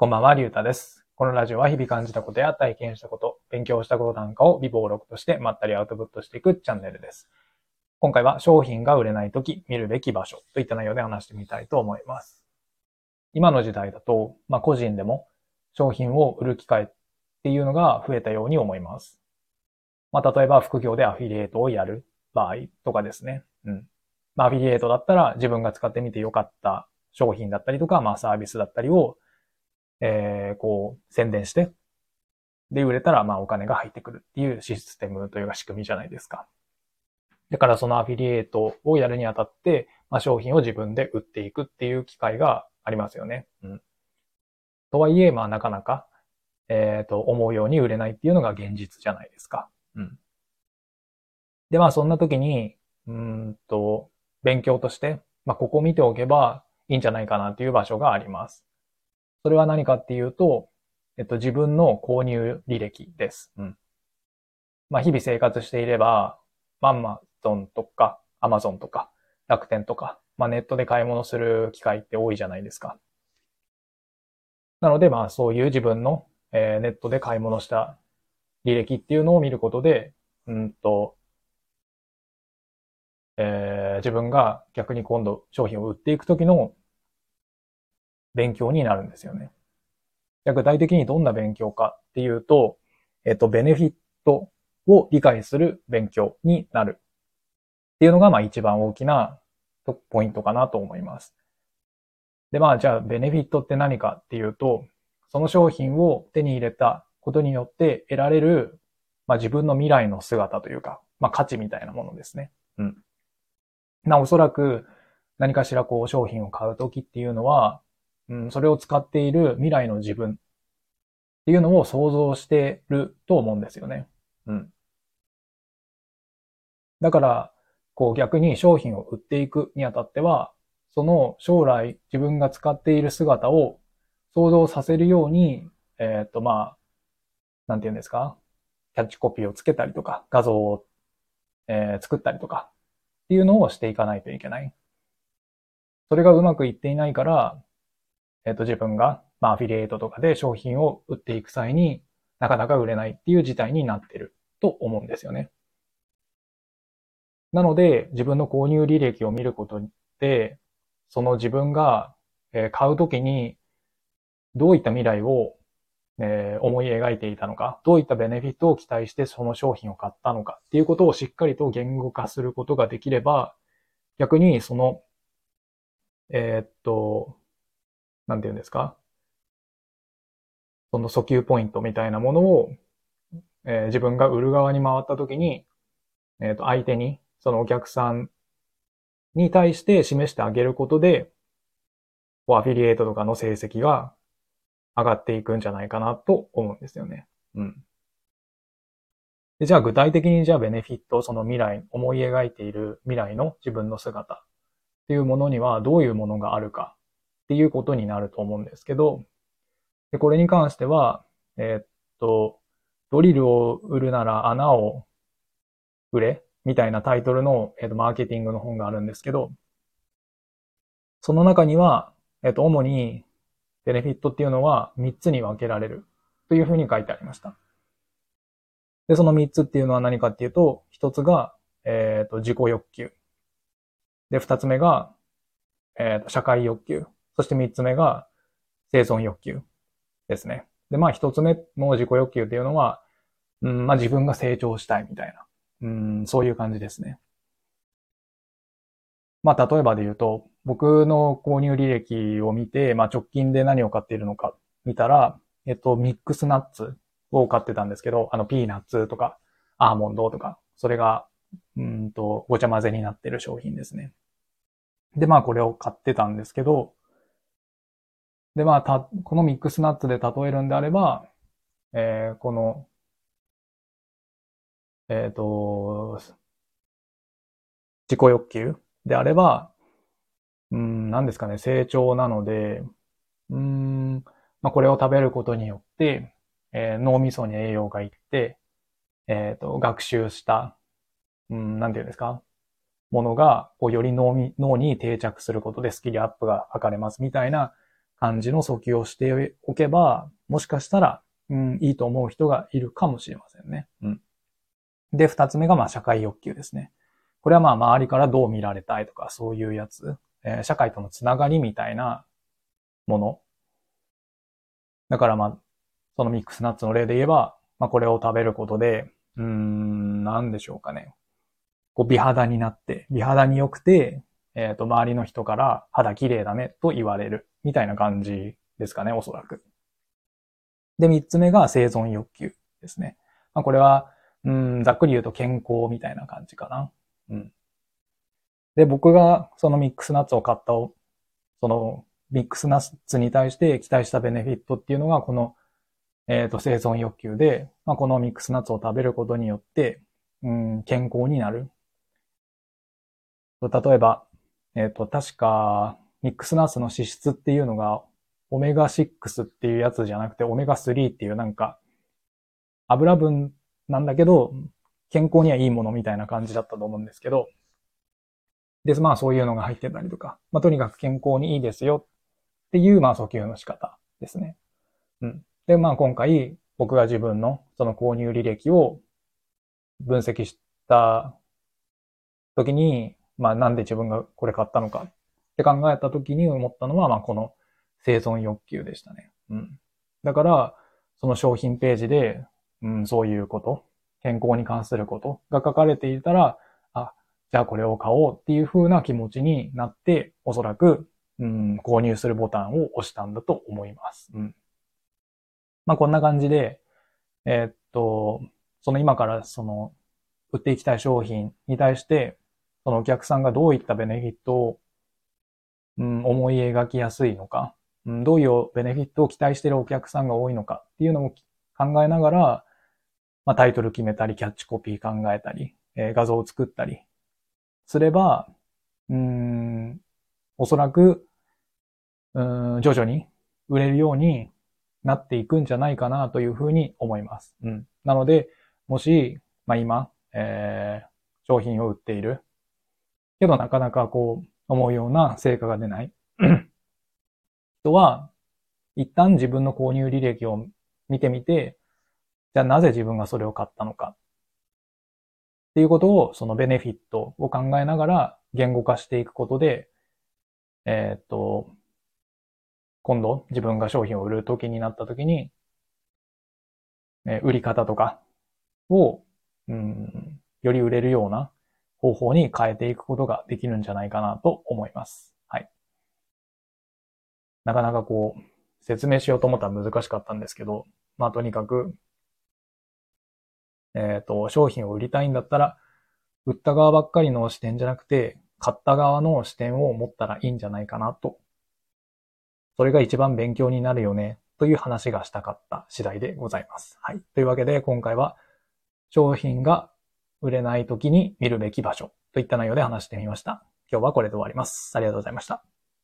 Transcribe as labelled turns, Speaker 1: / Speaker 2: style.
Speaker 1: こんばんは、りゅうたです。このラジオは日々感じたことや体験したこと、勉強したことなんかを微暴録としてまったりアウトプットしていくチャンネルです。今回は商品が売れないとき見るべき場所といった内容で話してみたいと思います。今の時代だと、まあ個人でも商品を売る機会っていうのが増えたように思います。まあ例えば副業でアフィリエイトをやる場合とかですね。うん。まあアフィリエイトだったら自分が使ってみてよかった商品だったりとか、まあサービスだったりをえー、こう、宣伝して、で、売れたら、まあ、お金が入ってくるっていうシステムというか仕組みじゃないですか。だから、そのアフィリエイトをやるにあたって、まあ、商品を自分で売っていくっていう機会がありますよね。うん。とはいえ、まあ、なかなか、えっ、と、思うように売れないっていうのが現実じゃないですか。うん。で、まあ、そんな時に、うんと、勉強として、まあ、ここを見ておけばいいんじゃないかなっていう場所があります。それは何かっていうと、えっと、自分の購入履歴です。うん。まあ、日々生活していれば、アマゾンとか、アマゾンとか、楽天とか、まあ、ネットで買い物する機会って多いじゃないですか。なので、まあ、そういう自分の、えーネットで買い物した履歴っていうのを見ることで、うんと、えー自分が逆に今度商品を売っていくときの勉強になるんですよね。具体的にどんな勉強かっていうと、えっと、ベネフィットを理解する勉強になるっていうのが、まあ一番大きなポイントかなと思います。で、まあじゃあベネフィットって何かっていうと、その商品を手に入れたことによって得られる、まあ自分の未来の姿というか、まあ価値みたいなものですね。うん。な、おそらく何かしらこう商品を買うときっていうのは、うん、それを使っている未来の自分っていうのを想像してると思うんですよね。うん。だから、こう逆に商品を売っていくにあたっては、その将来自分が使っている姿を想像させるように、えっ、とまあ、なんて言うんですか？キャッチコピーをつけたりとか、画像を、えー作ったりとかっていうのをしていかないといけない。それがうまくいっていないから、えっ、と、自分が、まあ、アフィリエイトとかで商品を売っていく際になかなか売れないっていう事態になってると思うんですよね。なので、自分の購入履歴を見ることで、その自分が買うときにどういった未来を思い描いていたのか、どういったベネフィットを期待してその商品を買ったのかっていうことをしっかりと言語化することができれば、逆にその、えーっと、なんて言うんですか？その訴求ポイントみたいなものを、えー自分が売る側に回ったときに、えーっと、相手に、そのお客さんに対して示してあげることで、こうアフィリエイトとかの成績が上がっていくんじゃないかなと思うんですよね。うん。でじゃあ具体的にじゃあベネフィット、その未来、思い描いている未来の自分の姿っていうものにはどういうものがあるかっていうことになると思うんですけど、でこれに関しては、えーっと、ドリルを売るなら穴を売れみたいなタイトルの、えーっと、マーケティングの本があるんですけど、その中には、えーっと、主にベネフィットっていうのは3つに分けられるというふうに書いてありました。で、その3つっていうのは何かっていうと、1つが、えっ、と、自己欲求。で、2つ目が、えっ、と、社会欲求。そして3つ目が、生存欲求ですね。で、まあ1つ目の自己欲求っていうのは、うん、まあ自分が成長したいみたいな、うん、そういう感じですね。まあ例えばで言うと、僕の購入履歴を見て、まあ直近で何を買っているのか見たら、えっと、ミックスナッツを買ってたんですけど、あの、ピーナッツとか、アーモンドとか、それが、うんと、ごちゃ混ぜになってる商品ですね。で、まあこれを買ってたんですけど、で、まあた、このミックスナッツで例えるんであれば、えーこの、えっと、自己欲求であれば、うん、何ですかね、成長なので、うん、まあ、これを食べることによって、えー脳みそに栄養がいって、えっと、学習した、うん、なんていうんですか、ものが、こう、より脳み脳に定着することでスキルアップが図れますみたいな感じの訴求をしておけば、もしかしたら、うん、いいと思う人がいるかもしれませんね。うん。で、二つ目が、まあ、社会欲求ですね。これはまあ、周りからどう見られたいとか、そういうやつ、えー、社会とのつながりみたいなもの。だからまあ、そのミックスナッツの例で言えば、まあ、これを食べることで、うーん、なんでしょうかね。こう、美肌になって、美肌に良くて、えっ、ー、と、周りの人から肌綺麗だねと言われる。みたいな感じですかね、おそらく。で、三つ目が生存欲求ですね。まあ、これは、うん、ざっくり言うと健康みたいな感じかな。うん。で、僕がそのミックスナッツを買った、そのミックスナッツに対して期待したベネフィットっていうのが、この、えっ、ー、と、生存欲求で、まあ、このミックスナッツを食べることによって、うん、健康になる。例えば、えっ、ー、と、確か、ミックスナッツの脂質っていうのが、オメガ6っていうやつじゃなくて、オメガ3っていうなんか、油分なんだけど、健康にはいいものみたいな感じだったと思うんですけど、で、まあそういうのが入ってたりとか、まあとにかく健康にいいですよっていう、まあ訴求の仕方ですね。うん。で、まあ今回、僕が自分のその購入履歴を分析した時に、まあなんで自分がこれ買ったのかって考えた時に思ったのは、まあこの生存欲求でしたね。うん。だから、その商品ページで、うん、そういうこと、健康に関することが書かれていたら、あ、じゃあこれを買おうっていう風な気持ちになって、おそらく、うん、購入するボタンを押したんだと思います。うん。まあこんな感じで、えー、っと、その今からその、売っていきたい商品に対して、そのお客さんがどういったベネフィットを、うん、思い描きやすいのか、うん、どういうベネフィットを期待しているお客さんが多いのかっていうのも考えながら、まあ、タイトル決めたり、キャッチコピー考えたり、えー、画像を作ったりすれば、うん、おそらく、うん、徐々に売れるようになっていくんじゃないかなというふうに思います。うん。なので、もし、まあ、今、えー、商品を売っている。けどなかなかこう、思うような成果が出ない 人は、一旦自分の購入履歴を見てみて、じゃあなぜ自分がそれを買ったのか。っていうことを、そのベネフィットを考えながら言語化していくことで、えー、っと、今度自分が商品を売る時になった時に、え売り方とかを、うん、より売れるような方法に変えていくことができるんじゃないかなと思います。はい。なかなかこう、説明しようと思ったら難しかったんですけど、まあとにかく、えっ、ー、と、商品を売りたいんだったら、売った側ばっかりの視点じゃなくて、買った側の視点を持ったらいいんじゃないかなと。それが一番勉強になるよね、という話がしたかった次第でございます。はい。というわけで、今回は、商品が売れない時に見るべき場所といった内容で話してみました。今日はこれで終わります。ありがとうございました。